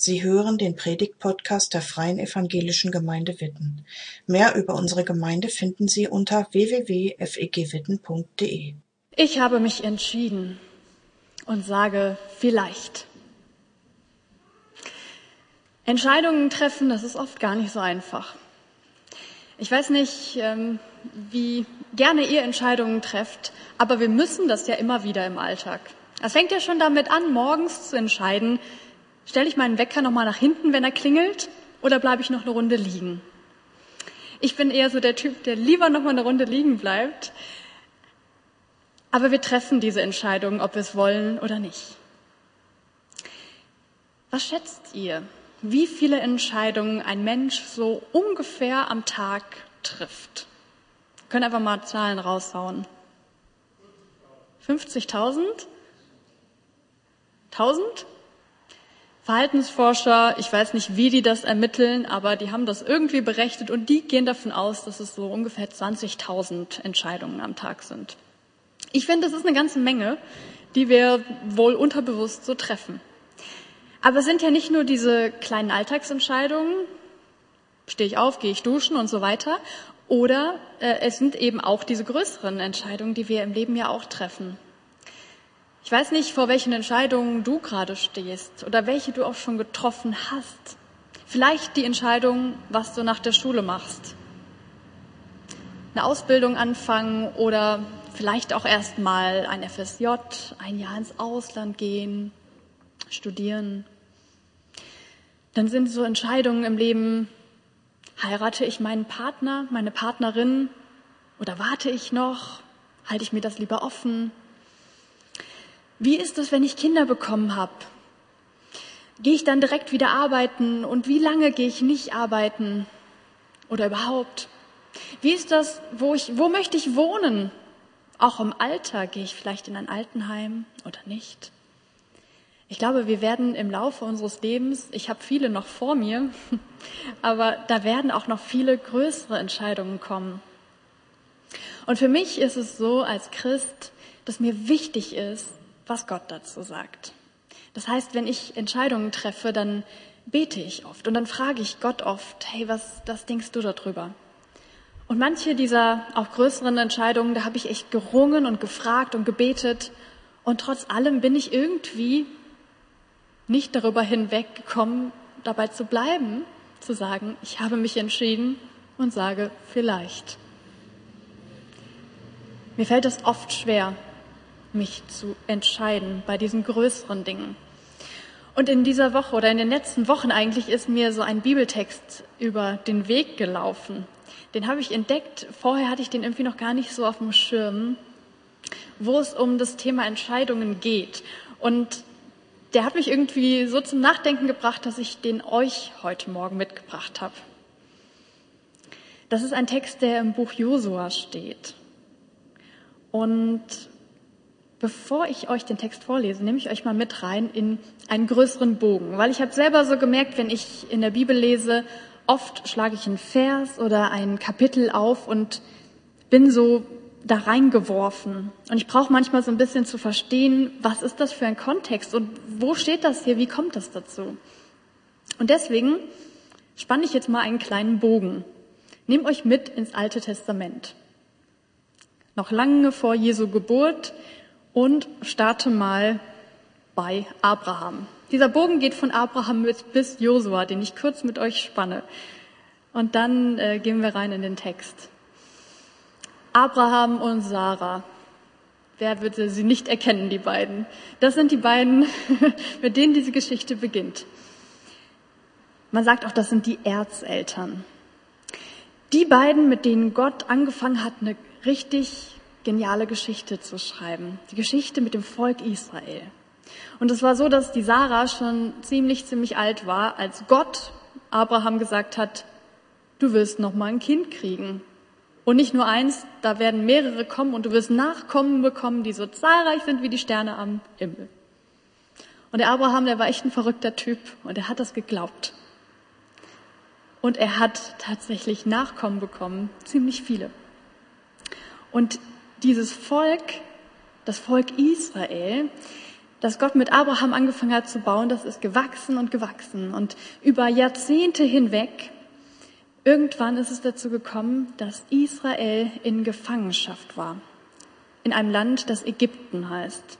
Sie hören den Predigt-Podcast der Freien Evangelischen Gemeinde Witten. Mehr über unsere Gemeinde finden Sie unter www.fegwitten.de. Ich habe mich entschieden und sage vielleicht. Entscheidungen treffen, das ist oft gar nicht so einfach. Ich weiß nicht, ähm, wie gerne ihr Entscheidungen trefft, aber wir müssen das ja immer wieder im Alltag. Es fängt ja schon damit an, morgens zu entscheiden, Stelle ich meinen Wecker nochmal nach hinten, wenn er klingelt, oder bleibe ich noch eine Runde liegen? Ich bin eher so der Typ, der lieber nochmal eine Runde liegen bleibt. Aber wir treffen diese Entscheidung, ob wir es wollen oder nicht. Was schätzt ihr, wie viele Entscheidungen ein Mensch so ungefähr am Tag trifft? Wir können einfach mal Zahlen raushauen. 50.000? 1000? Verhaltensforscher, ich weiß nicht, wie die das ermitteln, aber die haben das irgendwie berechnet und die gehen davon aus, dass es so ungefähr 20.000 Entscheidungen am Tag sind. Ich finde, das ist eine ganze Menge, die wir wohl unterbewusst so treffen. Aber es sind ja nicht nur diese kleinen Alltagsentscheidungen, stehe ich auf, gehe ich duschen und so weiter, oder äh, es sind eben auch diese größeren Entscheidungen, die wir im Leben ja auch treffen. Ich weiß nicht, vor welchen Entscheidungen du gerade stehst oder welche du auch schon getroffen hast. Vielleicht die Entscheidung, was du nach der Schule machst. Eine Ausbildung anfangen oder vielleicht auch erst mal ein FSJ, ein Jahr ins Ausland gehen, studieren. Dann sind so Entscheidungen im Leben, heirate ich meinen Partner, meine Partnerin oder warte ich noch, halte ich mir das lieber offen? Wie ist es, wenn ich Kinder bekommen habe? Gehe ich dann direkt wieder arbeiten und wie lange gehe ich nicht arbeiten oder überhaupt? Wie ist das, wo ich, wo möchte ich wohnen? Auch im Alter gehe ich vielleicht in ein Altenheim oder nicht? Ich glaube, wir werden im Laufe unseres Lebens, ich habe viele noch vor mir, aber da werden auch noch viele größere Entscheidungen kommen. Und für mich ist es so als Christ, dass mir wichtig ist, was Gott dazu sagt. Das heißt, wenn ich Entscheidungen treffe, dann bete ich oft und dann frage ich Gott oft, hey, was, was denkst du darüber? Und manche dieser auch größeren Entscheidungen, da habe ich echt gerungen und gefragt und gebetet und trotz allem bin ich irgendwie nicht darüber hinweggekommen, dabei zu bleiben, zu sagen, ich habe mich entschieden und sage vielleicht. Mir fällt es oft schwer, mich zu entscheiden bei diesen größeren Dingen. Und in dieser Woche oder in den letzten Wochen eigentlich ist mir so ein Bibeltext über den Weg gelaufen. Den habe ich entdeckt. Vorher hatte ich den irgendwie noch gar nicht so auf dem Schirm, wo es um das Thema Entscheidungen geht. Und der hat mich irgendwie so zum Nachdenken gebracht, dass ich den euch heute Morgen mitgebracht habe. Das ist ein Text, der im Buch Josua steht. Und Bevor ich euch den Text vorlese, nehme ich euch mal mit rein in einen größeren Bogen, weil ich habe selber so gemerkt, wenn ich in der Bibel lese, oft schlage ich einen Vers oder ein Kapitel auf und bin so da reingeworfen. Und ich brauche manchmal so ein bisschen zu verstehen, was ist das für ein Kontext und wo steht das hier, wie kommt das dazu? Und deswegen spanne ich jetzt mal einen kleinen Bogen. Nehmt euch mit ins Alte Testament. Noch lange vor Jesu Geburt und starte mal bei Abraham. Dieser Bogen geht von Abraham bis Josua, den ich kurz mit euch spanne. Und dann äh, gehen wir rein in den Text. Abraham und Sarah. Wer würde sie nicht erkennen, die beiden? Das sind die beiden, mit denen diese Geschichte beginnt. Man sagt auch, das sind die Erzeltern. Die beiden, mit denen Gott angefangen hat, eine richtig geniale Geschichte zu schreiben. Die Geschichte mit dem Volk Israel. Und es war so, dass die Sarah schon ziemlich, ziemlich alt war, als Gott Abraham gesagt hat, du wirst noch mal ein Kind kriegen. Und nicht nur eins, da werden mehrere kommen und du wirst Nachkommen bekommen, die so zahlreich sind wie die Sterne am Himmel. Und der Abraham, der war echt ein verrückter Typ und er hat das geglaubt. Und er hat tatsächlich Nachkommen bekommen, ziemlich viele. Und dieses Volk, das Volk Israel, dass Gott mit Abraham angefangen hat zu bauen, das ist gewachsen und gewachsen. Und über Jahrzehnte hinweg, irgendwann ist es dazu gekommen, dass Israel in Gefangenschaft war. In einem Land, das Ägypten heißt.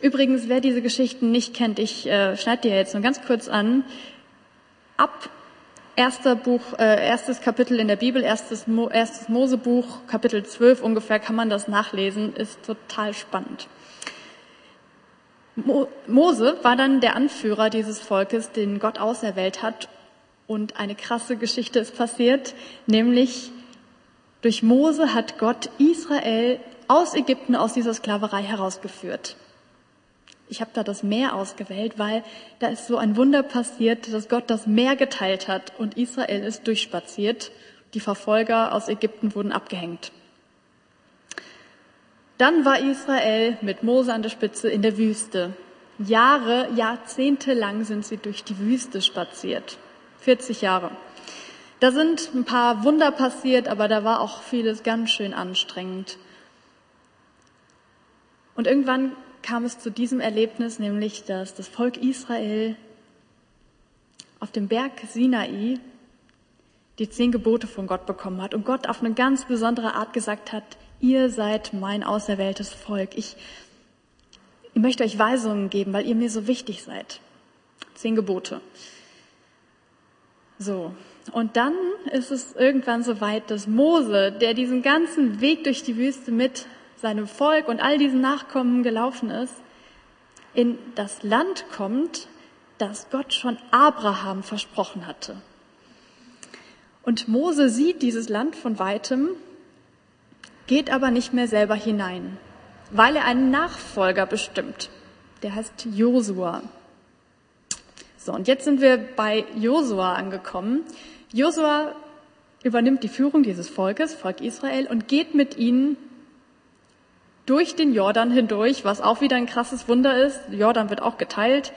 Übrigens, wer diese Geschichten nicht kennt, ich äh, schneide dir jetzt nur ganz kurz an. Ab erster Buch, äh, erstes Kapitel in der Bibel, erstes, Mo, erstes Mosebuch, Kapitel 12 ungefähr, kann man das nachlesen, ist total spannend. Mo, Mose war dann der Anführer dieses Volkes, den Gott auserwählt hat. Und eine krasse Geschichte ist passiert, nämlich durch Mose hat Gott Israel aus Ägypten, aus dieser Sklaverei herausgeführt. Ich habe da das Meer ausgewählt, weil da ist so ein Wunder passiert, dass Gott das Meer geteilt hat und Israel ist durchspaziert. Die Verfolger aus Ägypten wurden abgehängt. Dann war Israel mit Mose an der Spitze in der Wüste. Jahre, Jahrzehnte lang sind sie durch die Wüste spaziert. 40 Jahre. Da sind ein paar Wunder passiert, aber da war auch vieles ganz schön anstrengend. Und irgendwann kam es zu diesem Erlebnis, nämlich dass das Volk Israel auf dem Berg Sinai die zehn Gebote von Gott bekommen hat und Gott auf eine ganz besondere Art gesagt hat, ihr seid mein auserwähltes Volk. Ich, ich möchte euch Weisungen geben, weil ihr mir so wichtig seid. Zehn Gebote. So. Und dann ist es irgendwann so weit, dass Mose, der diesen ganzen Weg durch die Wüste mit seinem Volk und all diesen Nachkommen gelaufen ist, in das Land kommt, das Gott schon Abraham versprochen hatte. Und Mose sieht dieses Land von weitem, geht aber nicht mehr selber hinein, weil er einen Nachfolger bestimmt. Der heißt Josua. So, und jetzt sind wir bei Josua angekommen. Josua übernimmt die Führung dieses Volkes, Volk Israel, und geht mit ihnen durch den Jordan hindurch, was auch wieder ein krasses Wunder ist. Jordan wird auch geteilt.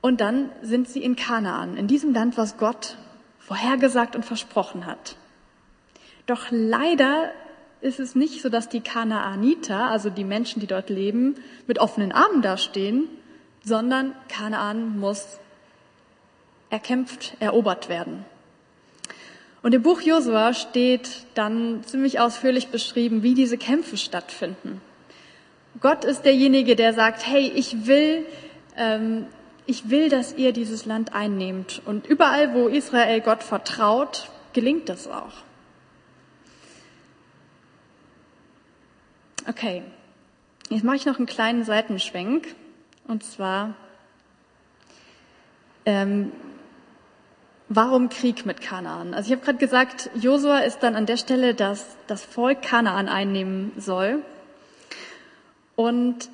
Und dann sind sie in Kanaan, in diesem Land, was Gott vorhergesagt und versprochen hat. Doch leider ist es nicht so, dass die Kanaaniter, also die Menschen, die dort leben, mit offenen Armen dastehen, sondern Kanaan muss erkämpft, erobert werden. Und im Buch Josua steht dann ziemlich ausführlich beschrieben, wie diese Kämpfe stattfinden. Gott ist derjenige, der sagt, hey, ich will, ähm, ich will, dass ihr dieses Land einnehmt. Und überall, wo Israel Gott vertraut, gelingt das auch. Okay, jetzt mache ich noch einen kleinen Seitenschwenk. Und zwar, ähm, Warum Krieg mit Kanaan? Also ich habe gerade gesagt, Josua ist dann an der Stelle, dass das Volk Kanaan einnehmen soll. Und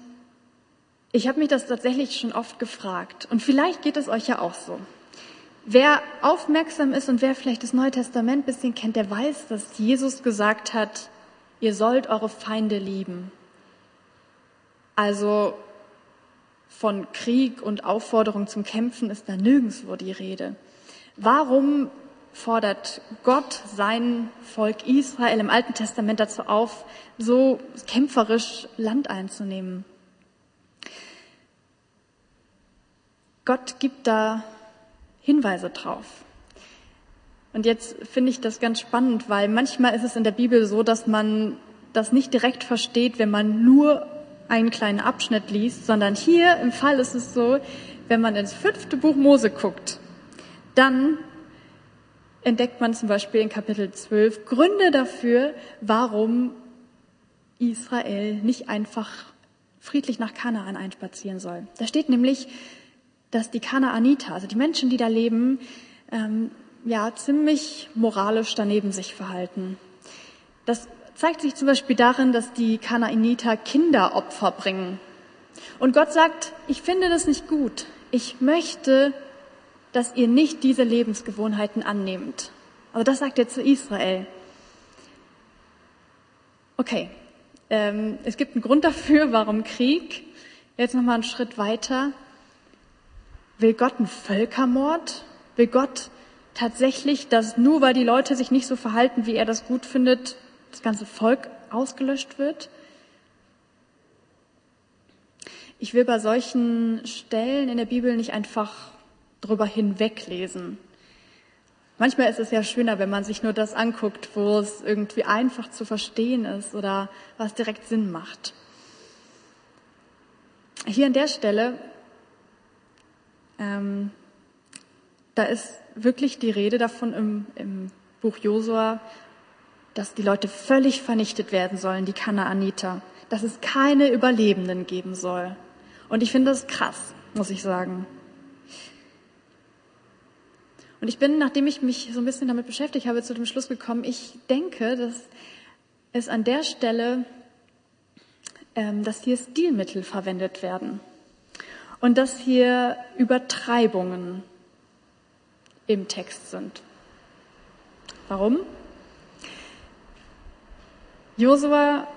ich habe mich das tatsächlich schon oft gefragt. Und vielleicht geht es euch ja auch so. Wer aufmerksam ist und wer vielleicht das Neue Testament ein bisschen kennt, der weiß, dass Jesus gesagt hat, ihr sollt eure Feinde lieben. Also von Krieg und Aufforderung zum Kämpfen ist da nirgendswo die Rede. Warum fordert Gott sein Volk Israel im Alten Testament dazu auf, so kämpferisch Land einzunehmen? Gott gibt da Hinweise drauf. Und jetzt finde ich das ganz spannend, weil manchmal ist es in der Bibel so, dass man das nicht direkt versteht, wenn man nur einen kleinen Abschnitt liest, sondern hier im Fall ist es so, wenn man ins fünfte Buch Mose guckt, dann entdeckt man zum Beispiel in Kapitel 12 Gründe dafür, warum Israel nicht einfach friedlich nach Kanaan einspazieren soll. Da steht nämlich, dass die Kanaaniter, also die Menschen, die da leben, ähm, ja ziemlich moralisch daneben sich verhalten. Das zeigt sich zum Beispiel darin, dass die Kanaaniter Kinderopfer bringen. Und Gott sagt, ich finde das nicht gut. Ich möchte dass ihr nicht diese Lebensgewohnheiten annehmt. Also das sagt er zu Israel. Okay, ähm, es gibt einen Grund dafür, warum Krieg. Jetzt nochmal einen Schritt weiter. Will Gott einen Völkermord? Will Gott tatsächlich, dass nur weil die Leute sich nicht so verhalten, wie er das gut findet, das ganze Volk ausgelöscht wird? Ich will bei solchen Stellen in der Bibel nicht einfach drüber hinweglesen. Manchmal ist es ja schöner, wenn man sich nur das anguckt, wo es irgendwie einfach zu verstehen ist oder was direkt Sinn macht. Hier an der Stelle, ähm, da ist wirklich die Rede davon im, im Buch Josua, dass die Leute völlig vernichtet werden sollen, die Kanaaniter, dass es keine Überlebenden geben soll. Und ich finde das krass, muss ich sagen. Und ich bin, nachdem ich mich so ein bisschen damit beschäftigt habe, zu dem Schluss gekommen, ich denke, dass es an der Stelle, ähm, dass hier Stilmittel verwendet werden und dass hier Übertreibungen im Text sind. Warum? Josua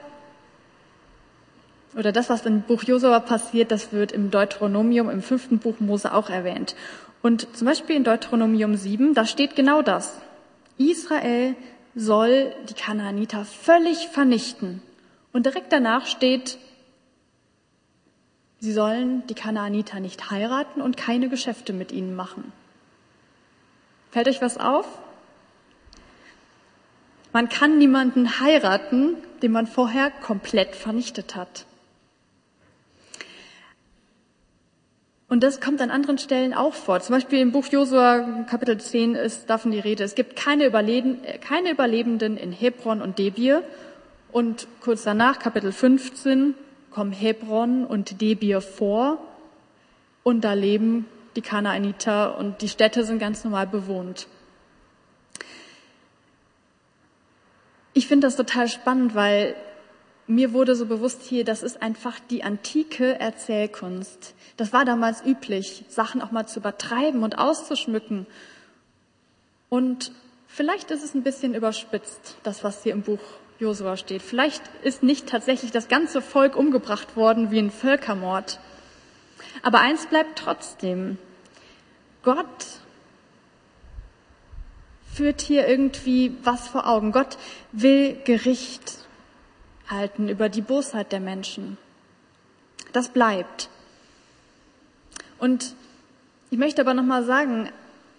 oder das, was im Buch Josua passiert, das wird im Deuteronomium, im fünften Buch Mose auch erwähnt. Und zum Beispiel in Deuteronomium 7, da steht genau das. Israel soll die Kanaaniter völlig vernichten. Und direkt danach steht, sie sollen die Kanaaniter nicht heiraten und keine Geschäfte mit ihnen machen. Fällt euch was auf? Man kann niemanden heiraten, den man vorher komplett vernichtet hat. Und das kommt an anderen Stellen auch vor. Zum Beispiel im Buch Josua Kapitel 10 ist davon die Rede. Es gibt keine, Überleben, keine Überlebenden in Hebron und Debir. Und kurz danach, Kapitel 15, kommen Hebron und Debir vor. Und da leben die Kanaaniter und die Städte sind ganz normal bewohnt. Ich finde das total spannend, weil mir wurde so bewusst hier, das ist einfach die antike Erzählkunst. Das war damals üblich, Sachen auch mal zu übertreiben und auszuschmücken. Und vielleicht ist es ein bisschen überspitzt, das, was hier im Buch Josua steht. Vielleicht ist nicht tatsächlich das ganze Volk umgebracht worden wie ein Völkermord. Aber eins bleibt trotzdem. Gott führt hier irgendwie was vor Augen. Gott will Gericht halten über die Bosheit der Menschen. Das bleibt. Und ich möchte aber nochmal sagen,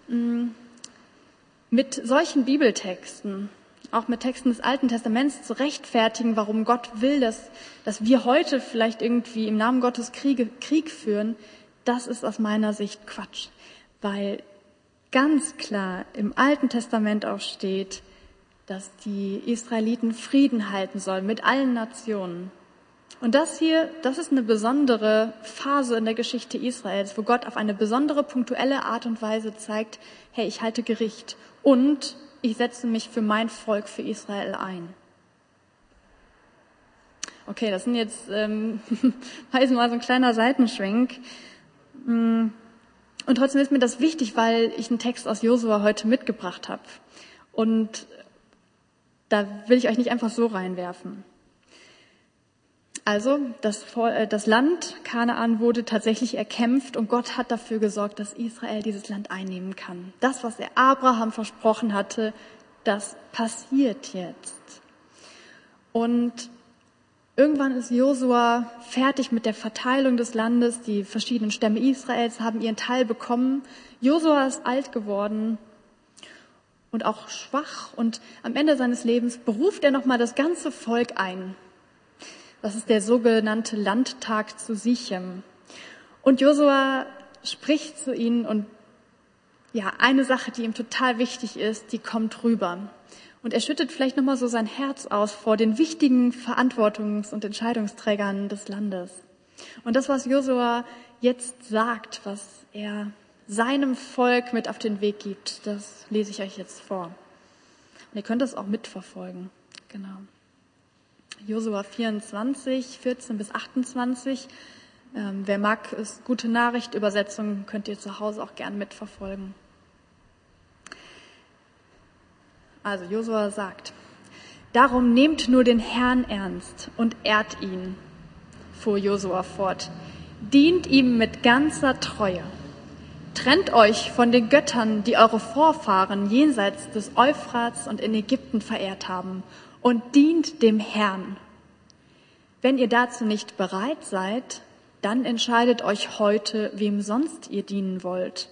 mm, mit solchen Bibeltexten, auch mit Texten des Alten Testaments zu rechtfertigen, warum Gott will, dass, dass wir heute vielleicht irgendwie im Namen Gottes Kriege, Krieg führen, das ist aus meiner Sicht Quatsch, weil ganz klar im Alten Testament auch steht, dass die Israeliten Frieden halten sollen mit allen Nationen. Und das hier, das ist eine besondere Phase in der Geschichte Israels, wo Gott auf eine besondere punktuelle Art und Weise zeigt, hey, ich halte Gericht und ich setze mich für mein Volk, für Israel ein. Okay, das sind jetzt ähm, mal so ein kleiner Seitenschwenk. Mm, und trotzdem ist mir das wichtig, weil ich einen Text aus Josua heute mitgebracht habe. Und da will ich euch nicht einfach so reinwerfen. Also, das, äh, das Land Kanaan wurde tatsächlich erkämpft und Gott hat dafür gesorgt, dass Israel dieses Land einnehmen kann. Das, was er Abraham versprochen hatte, das passiert jetzt. Und irgendwann ist Josua fertig mit der Verteilung des Landes. Die verschiedenen Stämme Israels haben ihren Teil bekommen. Josua ist alt geworden und auch schwach und am Ende seines Lebens beruft er nochmal das ganze Volk ein. Das ist der sogenannte Landtag zu Sichem. Und Josua spricht zu ihnen und ja, eine Sache, die ihm total wichtig ist, die kommt rüber. Und er schüttet vielleicht nochmal so sein Herz aus vor den wichtigen Verantwortungs- und Entscheidungsträgern des Landes. Und das, was Josua jetzt sagt, was er seinem Volk mit auf den Weg gibt. Das lese ich euch jetzt vor. Und ihr könnt das auch mitverfolgen. Genau. Josua 24, 14 bis 28. Ähm, wer mag, ist gute Nachricht. Übersetzung könnt ihr zu Hause auch gern mitverfolgen. Also Josua sagt, darum nehmt nur den Herrn ernst und ehrt ihn, fuhr Josua fort. Dient ihm mit ganzer Treue Trennt euch von den Göttern, die eure Vorfahren jenseits des Euphrats und in Ägypten verehrt haben, und dient dem Herrn. Wenn ihr dazu nicht bereit seid, dann entscheidet euch heute, wem sonst ihr dienen wollt.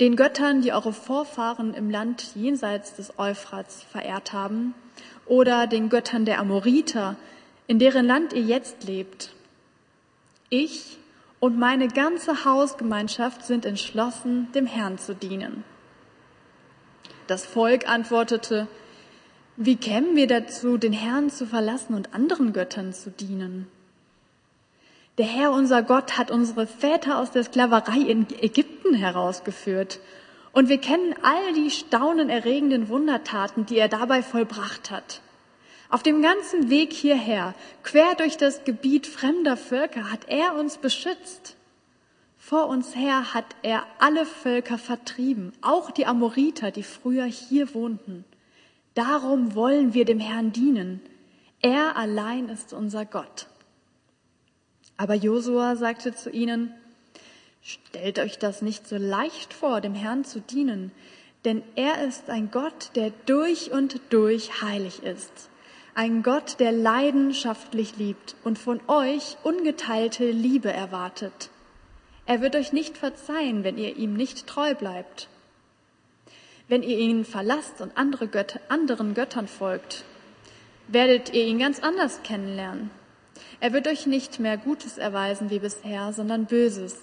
Den Göttern, die eure Vorfahren im Land jenseits des Euphrats verehrt haben, oder den Göttern der Amoriter, in deren Land ihr jetzt lebt. Ich und meine ganze Hausgemeinschaft sind entschlossen, dem Herrn zu dienen. Das Volk antwortete, wie kämen wir dazu, den Herrn zu verlassen und anderen Göttern zu dienen? Der Herr, unser Gott, hat unsere Väter aus der Sklaverei in Ägypten herausgeführt. Und wir kennen all die staunenerregenden Wundertaten, die er dabei vollbracht hat. Auf dem ganzen Weg hierher, quer durch das Gebiet fremder Völker, hat er uns beschützt. Vor uns her hat er alle Völker vertrieben, auch die Amoriter, die früher hier wohnten. Darum wollen wir dem Herrn dienen. Er allein ist unser Gott. Aber Josua sagte zu ihnen, stellt euch das nicht so leicht vor, dem Herrn zu dienen, denn er ist ein Gott, der durch und durch heilig ist. Ein Gott, der leidenschaftlich liebt und von euch ungeteilte Liebe erwartet. Er wird euch nicht verzeihen, wenn ihr ihm nicht treu bleibt. Wenn ihr ihn verlasst und andere Götter, anderen Göttern folgt, werdet ihr ihn ganz anders kennenlernen. Er wird euch nicht mehr Gutes erweisen wie bisher, sondern Böses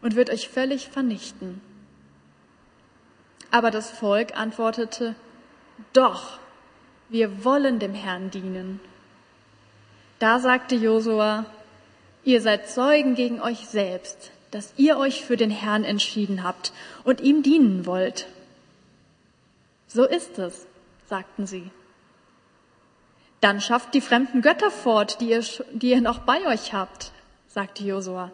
und wird euch völlig vernichten. Aber das Volk antwortete, doch, wir wollen dem Herrn dienen. Da sagte Josua, ihr seid Zeugen gegen euch selbst, dass ihr euch für den Herrn entschieden habt und ihm dienen wollt. So ist es, sagten sie. Dann schafft die fremden Götter fort, die ihr, die ihr noch bei euch habt, sagte Josua.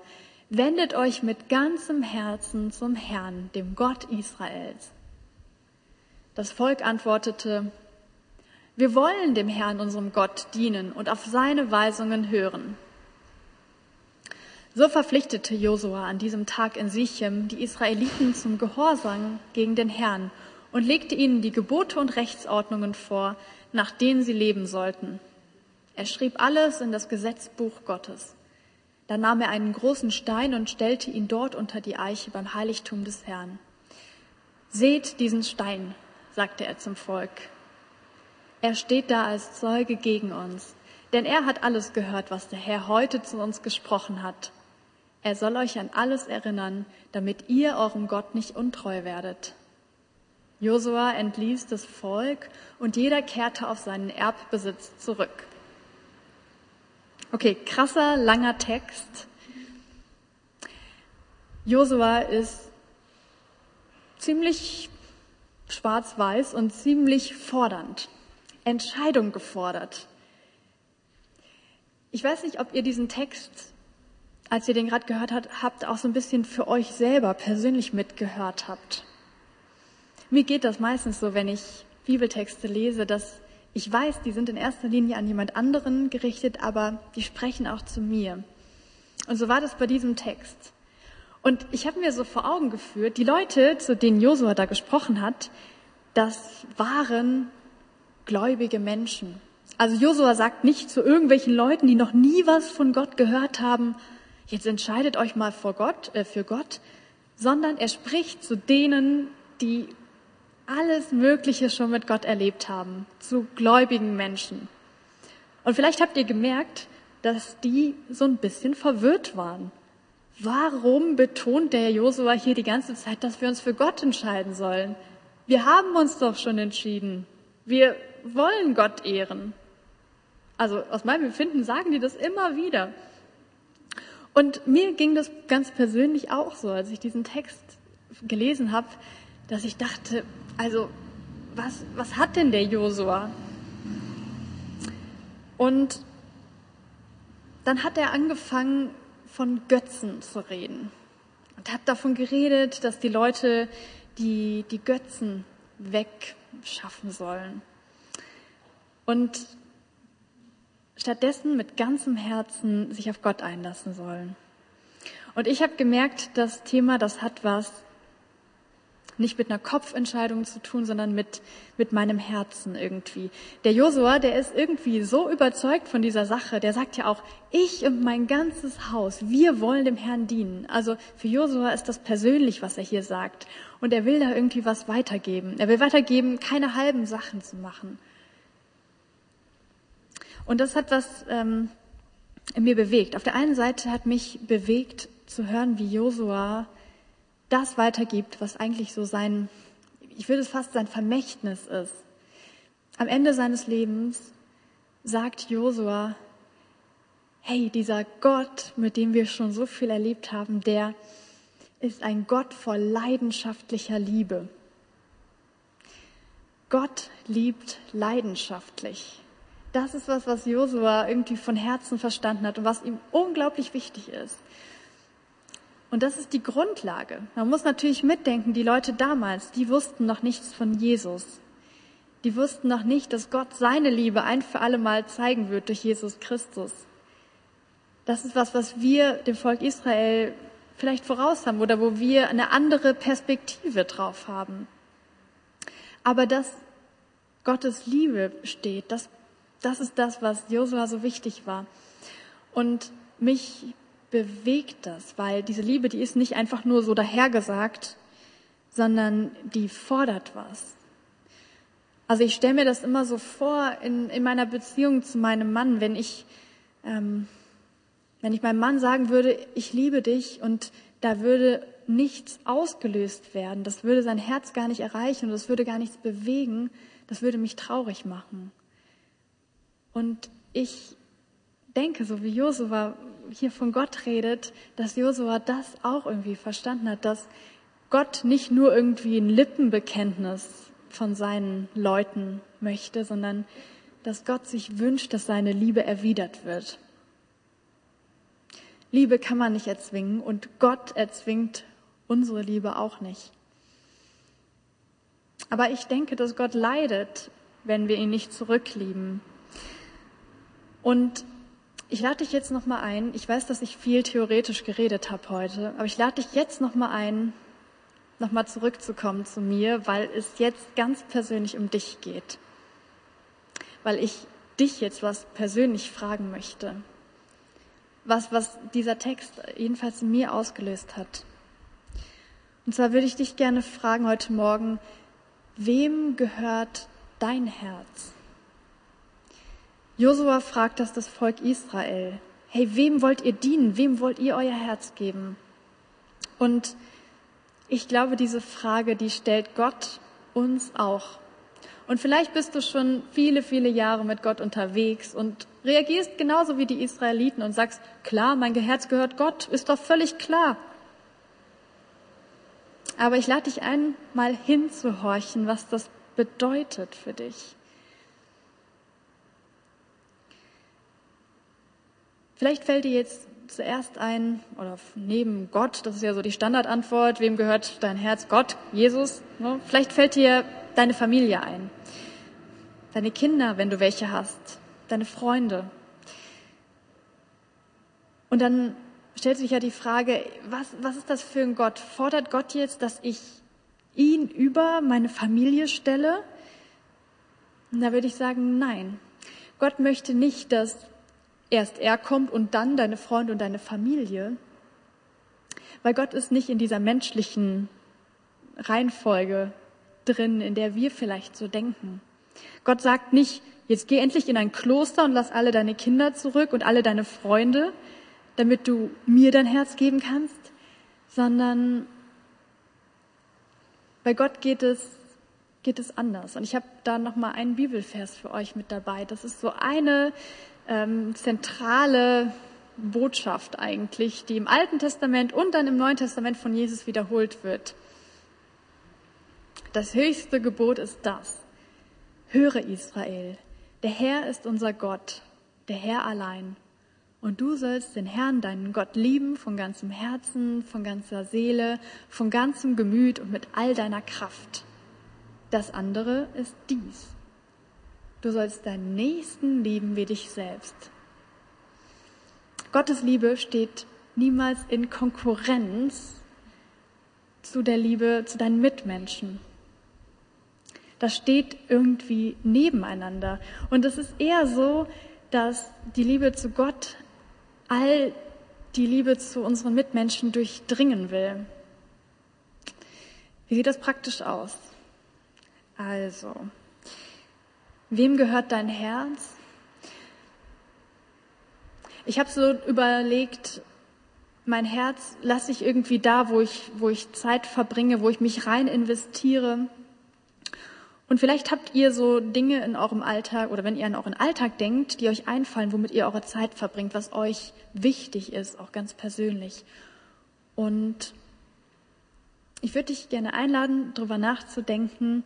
Wendet euch mit ganzem Herzen zum Herrn, dem Gott Israels. Das Volk antwortete, wir wollen dem Herrn, unserem Gott, dienen und auf seine Weisungen hören. So verpflichtete Josua an diesem Tag in Sichem die Israeliten zum Gehorsam gegen den Herrn und legte ihnen die Gebote und Rechtsordnungen vor, nach denen sie leben sollten. Er schrieb alles in das Gesetzbuch Gottes. Dann nahm er einen großen Stein und stellte ihn dort unter die Eiche beim Heiligtum des Herrn. Seht diesen Stein, sagte er zum Volk. Er steht da als Zeuge gegen uns, denn er hat alles gehört, was der Herr heute zu uns gesprochen hat. Er soll euch an alles erinnern, damit ihr eurem Gott nicht untreu werdet. Josua entließ das Volk und jeder kehrte auf seinen Erbbesitz zurück. Okay, krasser, langer Text. Josua ist ziemlich schwarz-weiß und ziemlich fordernd. Entscheidung gefordert. Ich weiß nicht, ob ihr diesen Text, als ihr den gerade gehört habt, auch so ein bisschen für euch selber persönlich mitgehört habt. Mir geht das meistens so, wenn ich Bibeltexte lese, dass ich weiß, die sind in erster Linie an jemand anderen gerichtet, aber die sprechen auch zu mir. Und so war das bei diesem Text. Und ich habe mir so vor Augen geführt, die Leute, zu denen Josua da gesprochen hat, das waren gläubige Menschen. Also Josua sagt nicht zu irgendwelchen Leuten, die noch nie was von Gott gehört haben, jetzt entscheidet euch mal vor Gott, äh, für Gott, sondern er spricht zu denen, die alles Mögliche schon mit Gott erlebt haben, zu gläubigen Menschen. Und vielleicht habt ihr gemerkt, dass die so ein bisschen verwirrt waren. Warum betont der Josua hier die ganze Zeit, dass wir uns für Gott entscheiden sollen? Wir haben uns doch schon entschieden. Wir wollen Gott ehren. Also aus meinem Empfinden sagen die das immer wieder. Und mir ging das ganz persönlich auch so, als ich diesen Text gelesen habe, dass ich dachte, also was, was hat denn der Josua? Und dann hat er angefangen, von Götzen zu reden. Und hat davon geredet, dass die Leute die, die Götzen wegschaffen sollen. Und stattdessen mit ganzem Herzen sich auf Gott einlassen sollen. Und ich habe gemerkt, das Thema, das hat was nicht mit einer Kopfentscheidung zu tun, sondern mit, mit meinem Herzen irgendwie. Der Josua, der ist irgendwie so überzeugt von dieser Sache, der sagt ja auch, ich und mein ganzes Haus, wir wollen dem Herrn dienen. Also für Josua ist das persönlich, was er hier sagt. Und er will da irgendwie was weitergeben. Er will weitergeben, keine halben Sachen zu machen. Und das hat was ähm, in mir bewegt. Auf der einen Seite hat mich bewegt zu hören, wie Josua das weitergibt, was eigentlich so sein, ich würde es fast sein Vermächtnis ist. Am Ende seines Lebens sagt Josua, hey, dieser Gott, mit dem wir schon so viel erlebt haben, der ist ein Gott voll leidenschaftlicher Liebe. Gott liebt leidenschaftlich. Das ist was, was Josua irgendwie von Herzen verstanden hat und was ihm unglaublich wichtig ist. Und das ist die Grundlage. Man muss natürlich mitdenken, die Leute damals, die wussten noch nichts von Jesus. Die wussten noch nicht, dass Gott seine Liebe ein für alle Mal zeigen wird durch Jesus Christus. Das ist was, was wir dem Volk Israel vielleicht voraus haben oder wo wir eine andere Perspektive drauf haben. Aber dass Gottes Liebe steht, das, das ist das, was Josua so wichtig war. Und mich bewegt das, weil diese Liebe, die ist nicht einfach nur so dahergesagt, sondern die fordert was. Also ich stelle mir das immer so vor in, in meiner Beziehung zu meinem Mann, wenn ich, ähm, wenn ich meinem Mann sagen würde, ich liebe dich und da würde nichts ausgelöst werden, das würde sein Herz gar nicht erreichen und das würde gar nichts bewegen, das würde mich traurig machen. Und ich denke, so wie Josua hier von Gott redet, dass Josua das auch irgendwie verstanden hat, dass Gott nicht nur irgendwie ein Lippenbekenntnis von seinen Leuten möchte, sondern dass Gott sich wünscht, dass seine Liebe erwidert wird. Liebe kann man nicht erzwingen und Gott erzwingt unsere Liebe auch nicht. Aber ich denke, dass Gott leidet, wenn wir ihn nicht zurücklieben. Und ich lade dich jetzt noch mal ein. Ich weiß, dass ich viel theoretisch geredet habe heute, aber ich lade dich jetzt noch mal ein, noch mal zurückzukommen zu mir, weil es jetzt ganz persönlich um dich geht. Weil ich dich jetzt was persönlich fragen möchte. Was, was dieser Text jedenfalls in mir ausgelöst hat. Und zwar würde ich dich gerne fragen heute Morgen, wem gehört dein Herz? Josua fragt das das Volk Israel. Hey, wem wollt ihr dienen? Wem wollt ihr euer Herz geben? Und ich glaube, diese Frage, die stellt Gott uns auch. Und vielleicht bist du schon viele, viele Jahre mit Gott unterwegs und reagierst genauso wie die Israeliten und sagst, klar, mein Herz gehört Gott, ist doch völlig klar. Aber ich lade dich ein, mal hinzuhorchen, was das bedeutet für dich. Vielleicht fällt dir jetzt zuerst ein, oder neben Gott, das ist ja so die Standardantwort, wem gehört dein Herz? Gott, Jesus. Ne? Vielleicht fällt dir deine Familie ein, deine Kinder, wenn du welche hast, deine Freunde. Und dann stellt sich ja die Frage, was, was ist das für ein Gott? Fordert Gott jetzt, dass ich ihn über meine Familie stelle? Und da würde ich sagen, nein. Gott möchte nicht, dass erst er kommt und dann deine Freunde und deine Familie. Weil Gott ist nicht in dieser menschlichen Reihenfolge drin, in der wir vielleicht so denken. Gott sagt nicht, jetzt geh endlich in ein Kloster und lass alle deine Kinder zurück und alle deine Freunde, damit du mir dein Herz geben kannst, sondern bei Gott geht es geht es anders. Und ich habe da noch mal einen Bibelvers für euch mit dabei. Das ist so eine ähm, zentrale Botschaft eigentlich, die im Alten Testament und dann im Neuen Testament von Jesus wiederholt wird. Das höchste Gebot ist das. Höre Israel, der Herr ist unser Gott, der Herr allein. Und du sollst den Herrn, deinen Gott, lieben von ganzem Herzen, von ganzer Seele, von ganzem Gemüt und mit all deiner Kraft. Das andere ist dies. Du sollst deinen Nächsten lieben wie dich selbst. Gottes Liebe steht niemals in Konkurrenz zu der Liebe zu deinen Mitmenschen. Das steht irgendwie nebeneinander. Und es ist eher so, dass die Liebe zu Gott all die Liebe zu unseren Mitmenschen durchdringen will. Wie sieht das praktisch aus? Also, wem gehört dein Herz? Ich habe so überlegt, mein Herz lasse ich irgendwie da, wo ich, wo ich Zeit verbringe, wo ich mich rein investiere. Und vielleicht habt ihr so Dinge in eurem Alltag oder wenn ihr an euren Alltag denkt, die euch einfallen, womit ihr eure Zeit verbringt, was euch wichtig ist, auch ganz persönlich. Und ich würde dich gerne einladen, darüber nachzudenken,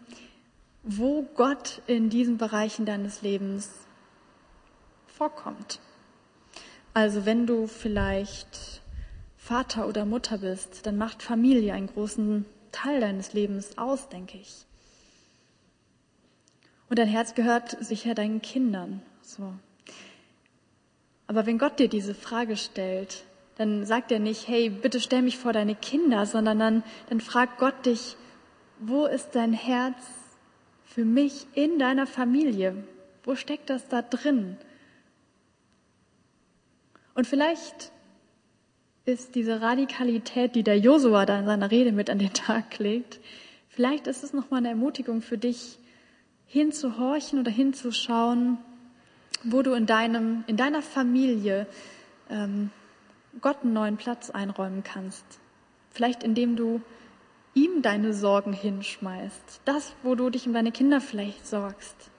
wo Gott in diesen Bereichen deines Lebens vorkommt. Also wenn du vielleicht Vater oder Mutter bist, dann macht Familie einen großen Teil deines Lebens aus, denke ich. Und dein Herz gehört sicher deinen Kindern. So. Aber wenn Gott dir diese Frage stellt, dann sagt er nicht, hey, bitte stell mich vor deine Kinder, sondern dann, dann fragt Gott dich, wo ist dein Herz für mich in deiner Familie? Wo steckt das da drin? Und vielleicht ist diese Radikalität, die der Josua da in seiner Rede mit an den Tag legt, vielleicht ist es nochmal eine Ermutigung für dich, hinzuhorchen oder hinzuschauen, wo du in deinem, in deiner Familie ähm, Gott einen neuen Platz einräumen kannst. Vielleicht indem du ihm deine Sorgen hinschmeißt. Das, wo du dich um deine Kinder vielleicht sorgst.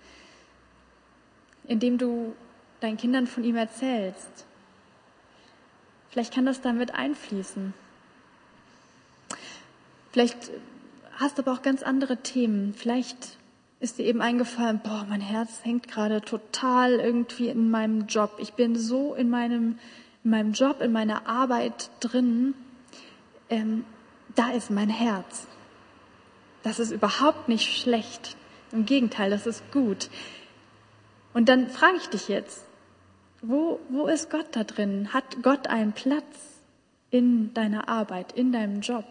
Indem du deinen Kindern von ihm erzählst. Vielleicht kann das damit einfließen. Vielleicht hast du aber auch ganz andere Themen. Vielleicht ist dir eben eingefallen, boah, mein Herz hängt gerade total irgendwie in meinem Job. Ich bin so in meinem, in meinem Job, in meiner Arbeit drin. Ähm, da ist mein Herz. Das ist überhaupt nicht schlecht. Im Gegenteil, das ist gut. Und dann frage ich dich jetzt, wo, wo ist Gott da drin? Hat Gott einen Platz in deiner Arbeit, in deinem Job?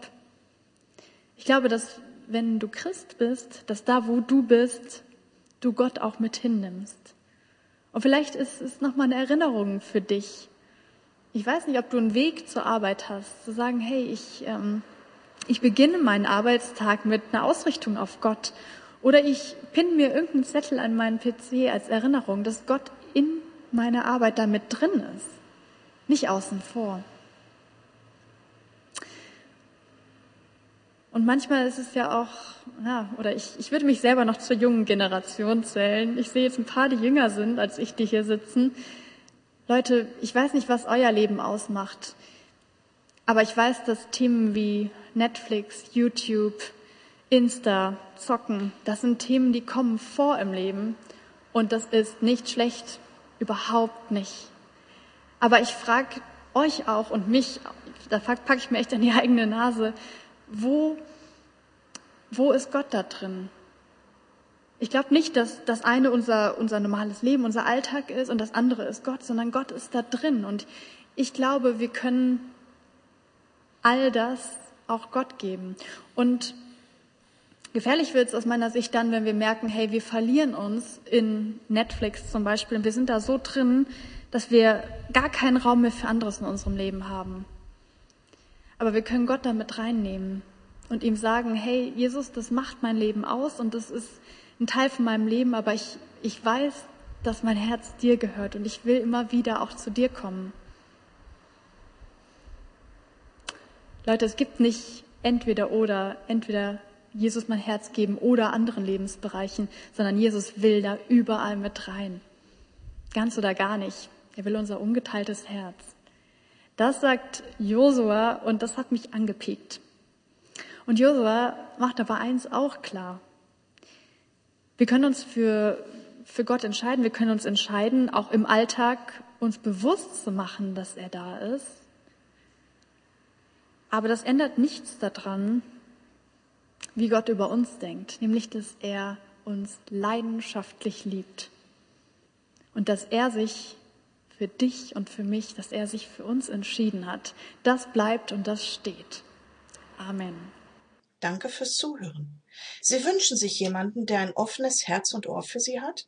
Ich glaube, dass wenn du Christ bist, dass da, wo du bist, du Gott auch mit hinnimmst. Und vielleicht ist es nochmal eine Erinnerung für dich. Ich weiß nicht, ob du einen Weg zur Arbeit hast, zu sagen, hey, ich, ähm, ich beginne meinen Arbeitstag mit einer Ausrichtung auf Gott. Oder ich pinne mir irgendeinen Zettel an meinen PC als Erinnerung, dass Gott in meiner Arbeit damit drin ist, nicht außen vor. Und manchmal ist es ja auch, ja, oder ich, ich würde mich selber noch zur jungen Generation zählen. Ich sehe jetzt ein paar, die jünger sind, als ich, die hier sitzen. Leute, ich weiß nicht, was euer Leben ausmacht. Aber ich weiß, dass Themen wie Netflix, YouTube, Insta, Zocken, das sind Themen, die kommen vor im Leben. Und das ist nicht schlecht, überhaupt nicht. Aber ich frage euch auch und mich, da packe ich mir echt an die eigene Nase, wo, wo ist Gott da drin? Ich glaube nicht, dass das eine unser, unser normales Leben, unser Alltag ist und das andere ist Gott, sondern Gott ist da drin. Und ich glaube, wir können all das auch Gott geben. Und gefährlich wird es aus meiner Sicht dann, wenn wir merken, hey, wir verlieren uns in Netflix zum Beispiel und wir sind da so drin, dass wir gar keinen Raum mehr für anderes in unserem Leben haben. Aber wir können Gott damit reinnehmen und ihm sagen, hey, Jesus, das macht mein Leben aus und das ist ein Teil von meinem Leben, aber ich, ich weiß, dass mein Herz dir gehört und ich will immer wieder auch zu dir kommen. Leute, es gibt nicht entweder oder, entweder Jesus mein Herz geben oder anderen Lebensbereichen, sondern Jesus will da überall mit rein. Ganz oder gar nicht. Er will unser ungeteiltes Herz. Das sagt Josua und das hat mich angepiekt. Und Josua macht aber eins auch klar. Wir können uns für, für Gott entscheiden. Wir können uns entscheiden, auch im Alltag uns bewusst zu machen, dass er da ist. Aber das ändert nichts daran, wie Gott über uns denkt, nämlich, dass er uns leidenschaftlich liebt und dass er sich für dich und für mich, dass er sich für uns entschieden hat. Das bleibt und das steht. Amen. Danke fürs Zuhören. Sie wünschen sich jemanden, der ein offenes Herz und Ohr für Sie hat?